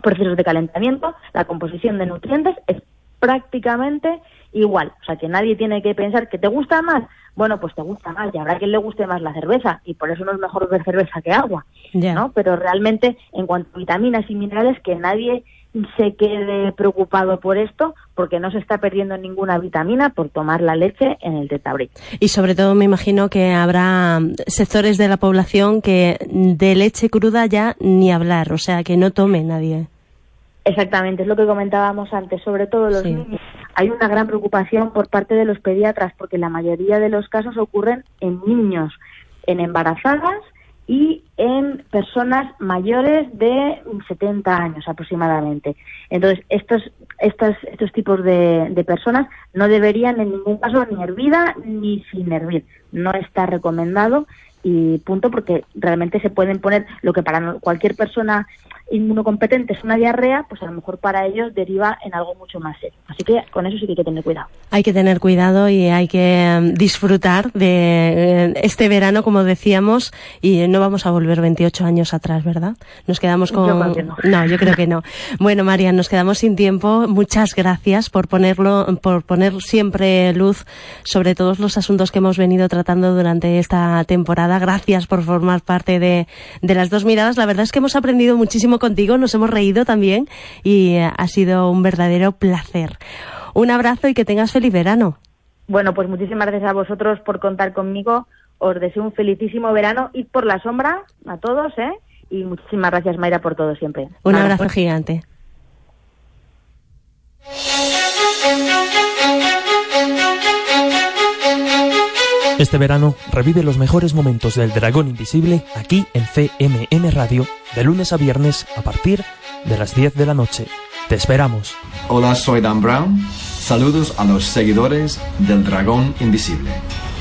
procesos de calentamiento, la composición de nutrientes es prácticamente igual. O sea, que nadie tiene que pensar que te gusta más. Bueno, pues te gusta más y habrá quien le guste más la cerveza y por eso no es mejor beber cerveza que agua, ¿no? Pero realmente, en cuanto a vitaminas y minerales, que nadie se quede preocupado por esto porque no se está perdiendo ninguna vitamina por tomar la leche en el tetabric. Y sobre todo me imagino que habrá sectores de la población que de leche cruda ya ni hablar, o sea, que no tome nadie. Exactamente, es lo que comentábamos antes, sobre todo los niños. Hay una gran preocupación por parte de los pediatras porque la mayoría de los casos ocurren en niños, en embarazadas y en personas mayores de 70 años aproximadamente. Entonces, estos, estos, estos tipos de, de personas no deberían en ningún caso ni hervida ni sin hervir. No está recomendado y punto porque realmente se pueden poner lo que para cualquier persona inmunocompetente es una diarrea, pues a lo mejor para ellos deriva en algo mucho más serio. Así que con eso sí que hay que tener cuidado. Hay que tener cuidado y hay que em, disfrutar de eh, este verano, como decíamos, y no vamos a volver 28 años atrás, ¿verdad? Nos quedamos con... Yo creo que no. no, yo creo que no. Bueno, María, nos quedamos sin tiempo. Muchas gracias por ponerlo, por poner siempre luz sobre todos los asuntos que hemos venido tratando durante esta temporada. Gracias por formar parte de, de las dos miradas. La verdad es que hemos aprendido muchísimo contigo, nos hemos reído también y eh, ha sido un verdadero placer. Un abrazo y que tengas feliz verano. Bueno, pues muchísimas gracias a vosotros por contar conmigo. Os deseo un felicísimo verano. y por la sombra a todos, ¿eh? Y muchísimas gracias, Mayra, por todo siempre. Un Nada, abrazo pues- gigante. Este verano revive los mejores momentos del Dragón Invisible aquí en CMM Radio, de lunes a viernes a partir de las 10 de la noche. Te esperamos. Hola, soy Dan Brown. Saludos a los seguidores del Dragón Invisible.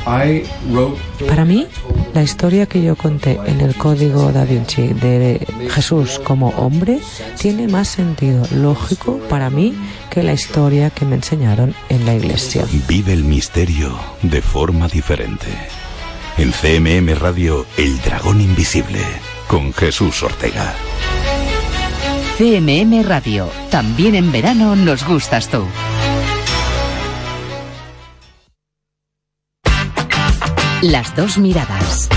I wrote Para mí, la historia que yo conté en el Código da Vinci de Jesús como hombre tiene más sentido lógico para mí que la historia que me enseñaron en la iglesia. Vive el misterio de forma diferente. En CMM Radio, El Dragón Invisible, con Jesús Ortega. CMM Radio. También en verano nos gustas tú. Las dos miradas.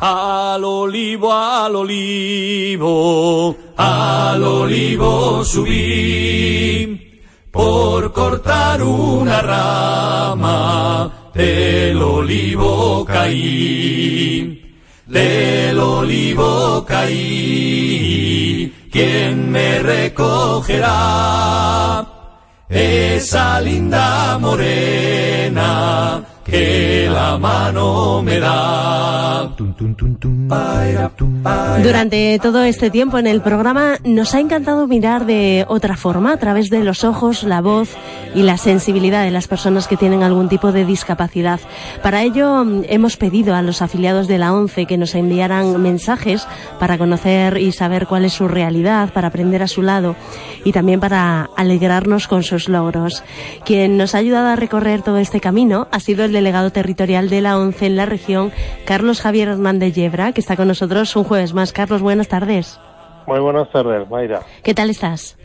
Al olivo, al olivo, al olivo subí, por cortar una rama, del olivo caí, del olivo caí, ¿quién me recogerá? Esa linda morena que la mano me da. Durante todo este tiempo en el programa nos ha encantado mirar de otra forma, a través de los ojos, la voz y la sensibilidad de las personas que tienen algún tipo de discapacidad. Para ello mm, hemos pedido a los afiliados de la ONCE que nos enviaran mensajes para conocer y saber cuál es su realidad, para aprender a su lado y también para alegrarnos con sus logros. Quien nos ha ayudado a recorrer todo este camino ha sido el delegado territorial de la ONCE en la región, Carlos Javier Hernández Yebra, que está con nosotros un jueves más. Carlos, buenas tardes. Muy buenas tardes, Mayra. ¿Qué tal estás?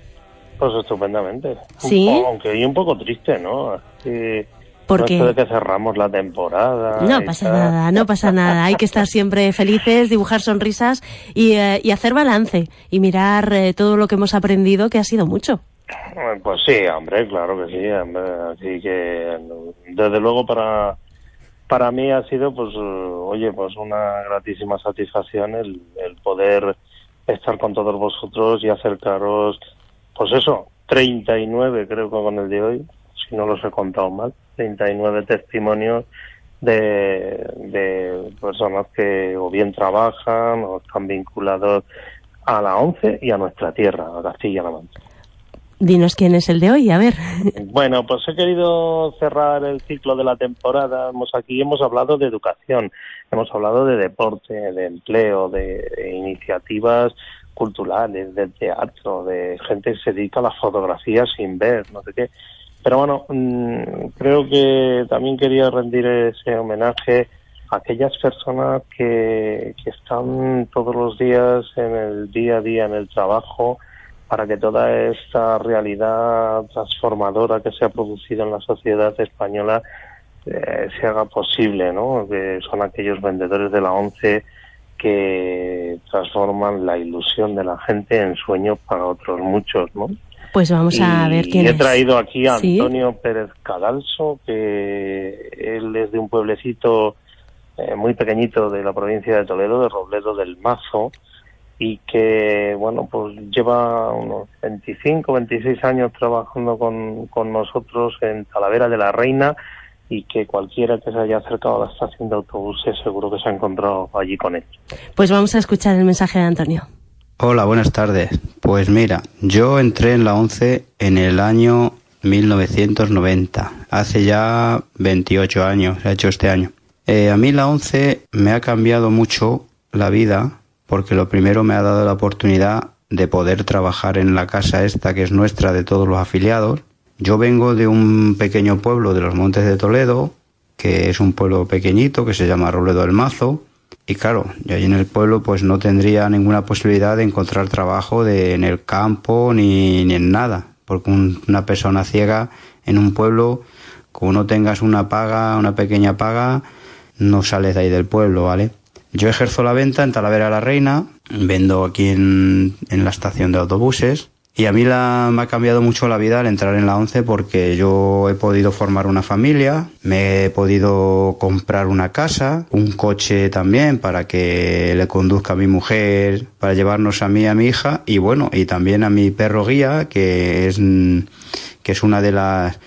Pues estupendamente. Un ¿Sí? aunque y un poco triste, ¿no? Así, ¿Por no de que cerramos la temporada. No pasa tal. nada, no pasa nada. Hay que estar siempre felices, dibujar sonrisas y, eh, y hacer balance y mirar eh, todo lo que hemos aprendido, que ha sido mucho. Pues sí, hombre, claro que sí. hombre. Así que, desde luego, para para mí ha sido, pues, oye, pues una gratísima satisfacción el, el poder estar con todos vosotros y acercaros, pues eso, 39 creo que con el de hoy, si no los he contado mal, 39 testimonios de, de personas que o bien trabajan o están vinculados a la ONCE y a nuestra tierra, a Castilla-La Mancha. Dinos quién es el de hoy, a ver. Bueno, pues he querido cerrar el ciclo de la temporada. Hemos aquí hemos hablado de educación, hemos hablado de deporte, de empleo, de, de iniciativas culturales, de teatro, de gente que se dedica a la fotografía sin ver, no sé qué. Pero bueno, mm, creo que también quería rendir ese homenaje aquellas personas que, que están todos los días en el día a día, en el trabajo, para que toda esta realidad transformadora que se ha producido en la sociedad española eh, se haga posible, ¿no? Que son aquellos vendedores de la ONCE que transforman la ilusión de la gente en sueños para otros muchos, ¿no? Pues vamos a ver quién he es. traído aquí a ¿Sí? Antonio Pérez Cadalso, que él es de un pueblecito eh, muy pequeñito de la provincia de Toledo, de Robledo del Mazo, y que, bueno, pues lleva unos 25, 26 años trabajando con, con nosotros en Talavera de la Reina y que cualquiera que se haya acercado a la estación de autobuses seguro que se ha encontrado allí con él. Pues vamos a escuchar el mensaje de Antonio. Hola, buenas tardes. Pues mira, yo entré en la ONCE en el año 1990, hace ya 28 años, se ha hecho este año. Eh, a mí la ONCE me ha cambiado mucho la vida porque lo primero me ha dado la oportunidad de poder trabajar en la casa esta que es nuestra de todos los afiliados. Yo vengo de un pequeño pueblo de los Montes de Toledo, que es un pueblo pequeñito que se llama Robledo del Mazo, y claro, yo allí en el pueblo pues no tendría ninguna posibilidad de encontrar trabajo de, en el campo ni, ni en nada, porque un- una persona ciega en un pueblo, como no tengas una paga, una pequeña paga, no sales de ahí del pueblo, ¿vale? Yo ejerzo la venta en Talavera la Reina, vendo aquí en, en la estación de autobuses y a mí la, me ha cambiado mucho la vida al entrar en la ONCE porque yo he podido formar una familia, me he podido comprar una casa, un coche también para que le conduzca a mi mujer, para llevarnos a mí a mi hija y bueno, y también a mi perro guía que es, que es una de las,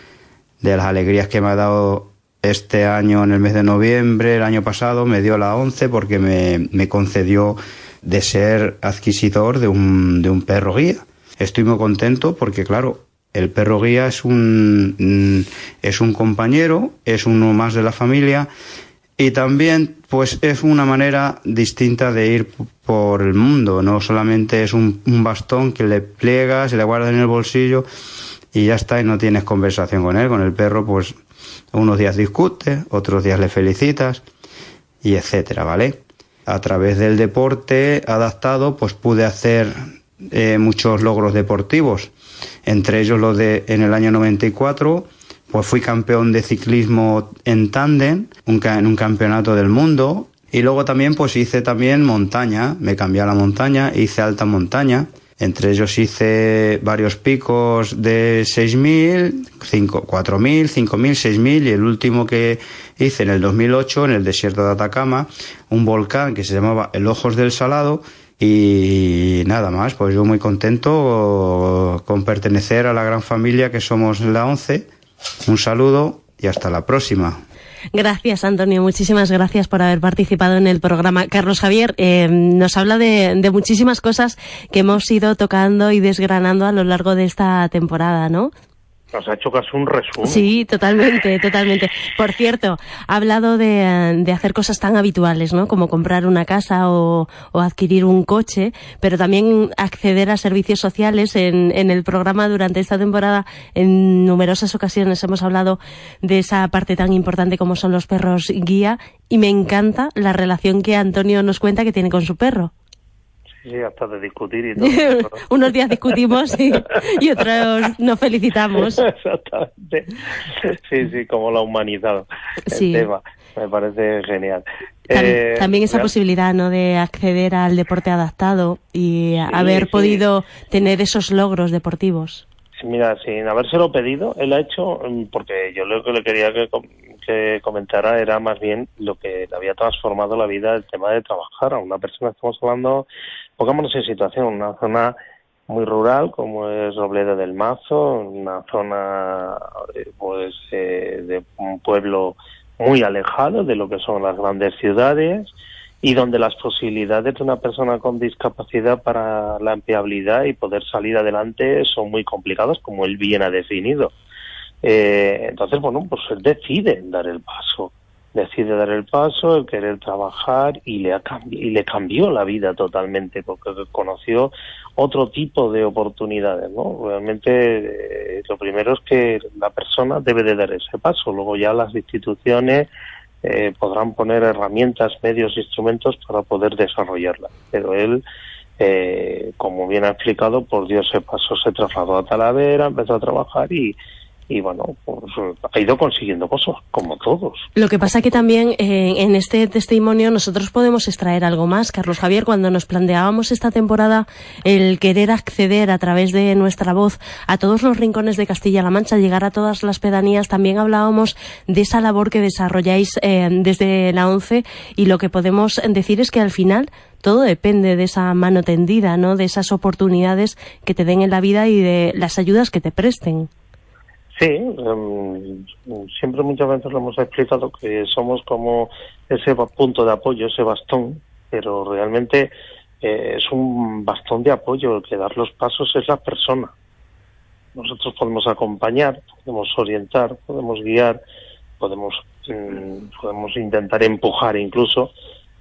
de las alegrías que me ha dado este año en el mes de noviembre, el año pasado, me dio la 11 porque me, me concedió de ser adquisidor de un, de un perro guía. Estoy muy contento porque, claro, el perro guía es un, mm, es un compañero, es uno más de la familia y también, pues, es una manera distinta de ir por el mundo. No solamente es un, un bastón que le pliegas y le guardas en el bolsillo y ya está y no tienes conversación con él. Con el perro, pues, unos días discutes, otros días le felicitas y etcétera, ¿vale? A través del deporte adaptado, pues pude hacer eh, muchos logros deportivos, entre ellos los de en el año 94, pues fui campeón de ciclismo en tándem, en un campeonato del mundo, y luego también pues hice también montaña, me cambié a la montaña, hice alta montaña, entre ellos hice varios picos de 6.000, 5 4.000, 5.000, 6.000 y el último que hice en el 2008 en el desierto de Atacama, un volcán que se llamaba El Ojos del Salado y nada más, pues yo muy contento con pertenecer a la gran familia que somos la 11. Un saludo y hasta la próxima. Gracias, Antonio. Muchísimas gracias por haber participado en el programa. Carlos Javier eh, nos habla de, de muchísimas cosas que hemos ido tocando y desgranando a lo largo de esta temporada, ¿no? Nos ha hecho casi un resumen. Sí, totalmente, totalmente. Por cierto, ha hablado de, eh, de hacer cosas tan habituales, ¿no? Como comprar una casa o, o adquirir un coche, pero también acceder a servicios sociales. En, en el programa durante esta temporada, en numerosas ocasiones hemos hablado de esa parte tan importante como son los perros guía y me encanta la relación que Antonio nos cuenta que tiene con su perro. Sí, hasta de discutir y todo. Unos días discutimos y, y otros nos felicitamos. Exactamente. Sí, sí, como lo ha humanizado el Sí. tema. Me parece genial. Tam- Eh, También esa posibilidad, ¿no? De acceder al deporte adaptado y haber sí. podido tener esos logros deportivos. Sí, Mira, sin habérselo pedido, él ha hecho, mm, porque yo lo que le quería que, que comentara era más bien lo que le había transformado la vida el tema de trabajar a una persona. Estamos hablando, pongámonos en situación, una zona muy rural como es Robledo del Mazo, una zona eh, pues eh, de un pueblo muy alejado de lo que son las grandes ciudades y donde las posibilidades de una persona con discapacidad para la empleabilidad y poder salir adelante son muy complicadas, como él bien ha definido. Eh, entonces, bueno, pues él decide dar el paso, decide dar el paso, el querer trabajar y le, y le cambió la vida totalmente porque conoció otro tipo de oportunidades, ¿no? Realmente eh, lo primero es que la persona debe de dar ese paso, luego ya las instituciones eh, podrán poner herramientas, medios, instrumentos para poder desarrollarla. Pero él, eh, como bien ha explicado, por Dios se pasó, se trasladó a Talavera, empezó a trabajar y, y bueno, pues ha ido consiguiendo cosas, como todos. Lo que pasa que también eh, en este testimonio nosotros podemos extraer algo más. Carlos Javier, cuando nos planteábamos esta temporada el querer acceder a través de nuestra voz a todos los rincones de Castilla-La Mancha, llegar a todas las pedanías, también hablábamos de esa labor que desarrolláis eh, desde la ONCE y lo que podemos decir es que al final todo depende de esa mano tendida, ¿no? De esas oportunidades que te den en la vida y de las ayudas que te presten. Sí, em, siempre muchas veces lo hemos explicado que somos como ese punto de apoyo, ese bastón, pero realmente eh, es un bastón de apoyo. El que dar los pasos es la persona. Nosotros podemos acompañar, podemos orientar, podemos guiar, podemos, mm, podemos intentar empujar incluso,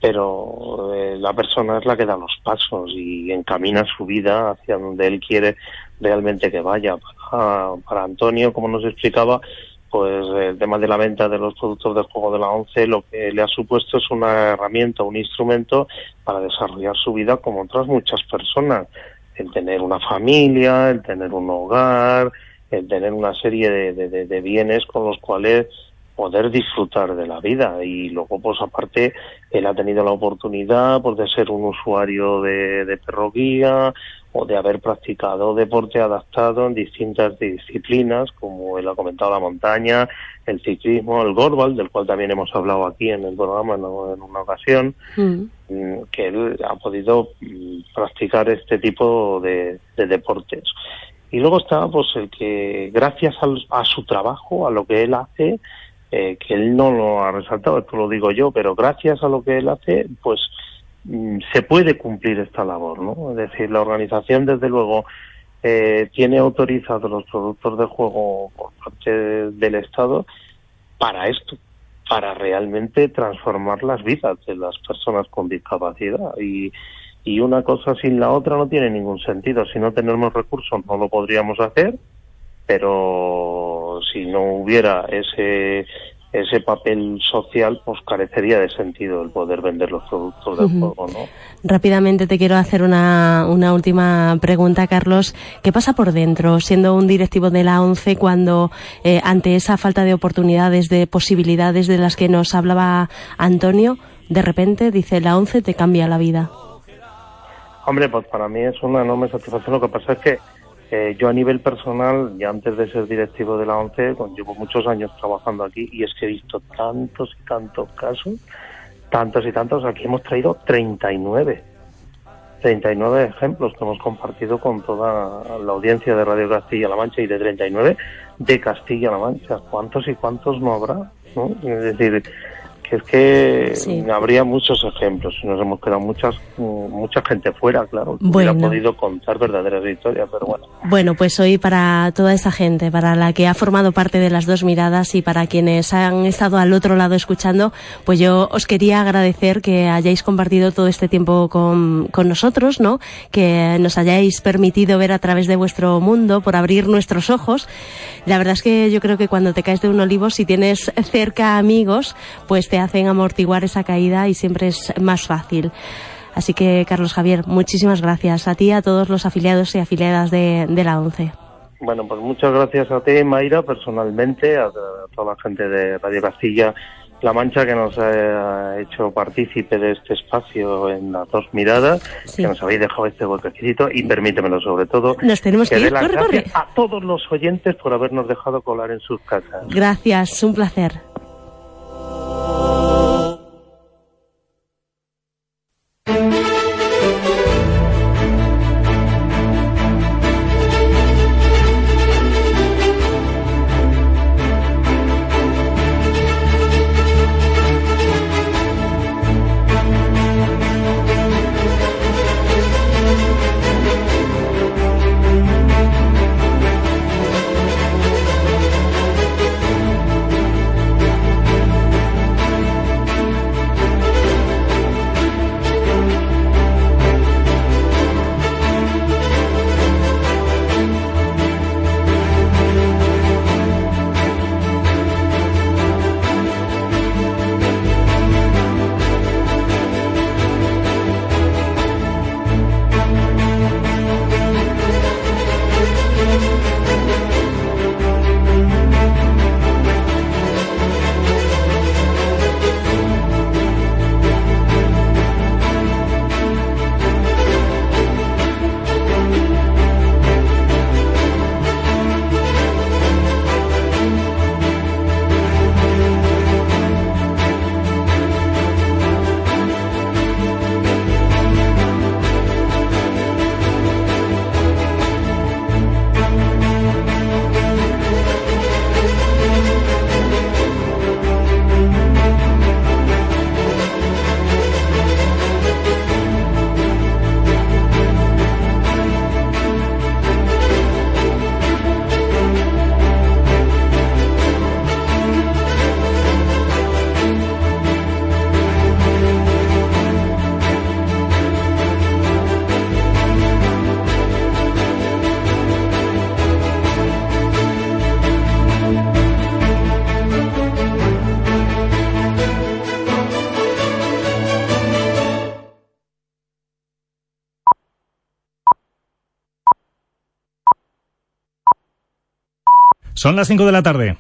pero eh, la persona es la que da los pasos y encamina su vida hacia donde él quiere realmente que vaya. Para, Antonio, como nos explicaba, pues el tema de la venta de los productos del juego de la ONCE lo que le ha supuesto es una herramienta, un instrumento para desarrollar su vida como otras muchas personas. El tener una familia, el tener un hogar, el tener una serie de, de bienes con los cuales poder disfrutar de la vida. Y luego pues aparte él ha tenido la oportunidad pues de ser un usuario de, de perroguía o de haber practicado deporte adaptado en distintas disciplinas como él ha comentado la montaña el ciclismo el gorbal del cual también hemos hablado aquí en el programa en, una ocasión mm. Mm, que él ha podido mm, practicar este tipo de, de deportes. Y luego está pues el que gracias a su trabajo a lo que él hace eh, que él no lo ha resaltado, esto lo digo yo, pero gracias a lo que él hace, pues mm, se puede cumplir esta labor, ¿no? Es decir, la organización, desde luego, eh, tiene autorizados los productos de juego por parte del Estado para esto, para realmente transformar las vidas de las personas con discapacidad. Y, y una cosa sin la otra no tiene ningún sentido. Si no tenemos recursos no lo podríamos hacer pero si no hubiera ese ese papel social pues carecería de sentido el poder vender los productos del juego, ¿no? Rápidamente te quiero hacer una, una última pregunta, Carlos. ¿Qué pasa por dentro, siendo un directivo de la ONCE, cuando eh, ante esa falta de oportunidades, de posibilidades de las que nos hablaba Antonio, de repente dice la ONCE te cambia la vida? Hombre, pues para mí es una enorme satisfacción. Lo que pasa es que eh, yo a nivel personal, y antes de ser directivo de la ONCE, llevo muchos años trabajando aquí y es que he visto tantos y tantos casos, tantos y tantos, aquí hemos traído 39. 39 ejemplos que hemos compartido con toda la audiencia de Radio Castilla-La Mancha y de 39 de Castilla-La Mancha. ¿Cuántos y cuántos no habrá? ¿no? Es decir, es que habría muchos ejemplos nos hemos quedado muchas mucha gente fuera, claro, que hubiera podido contar verdaderas historias, pero bueno. Bueno, pues hoy para toda esa gente, para la que ha formado parte de las dos miradas y para quienes han estado al otro lado escuchando, pues yo os quería agradecer que hayáis compartido todo este tiempo con, con nosotros, ¿no? Que nos hayáis permitido ver a través de vuestro mundo, por abrir nuestros ojos. La verdad es que yo creo que cuando te caes de un olivo, si tienes cerca amigos, pues te hacen amortiguar esa caída y siempre es más fácil. Así que, Carlos Javier, muchísimas gracias a ti a todos los afiliados y afiliadas de, la ONCE. Bueno, pues muchas gracias a ti, Mayra, personalmente, a, toda la gente de Radio Castilla la Mancha que nos ha hecho partícipe de este espacio en las dos miradas, que nos habéis dejado este huequecito y permítemelo sobre todo. Nos tenemos que, ir, a todos los oyentes por habernos dejado colar en sus casas. Gracias, un placer. Oh. Son las 5 de la tarde.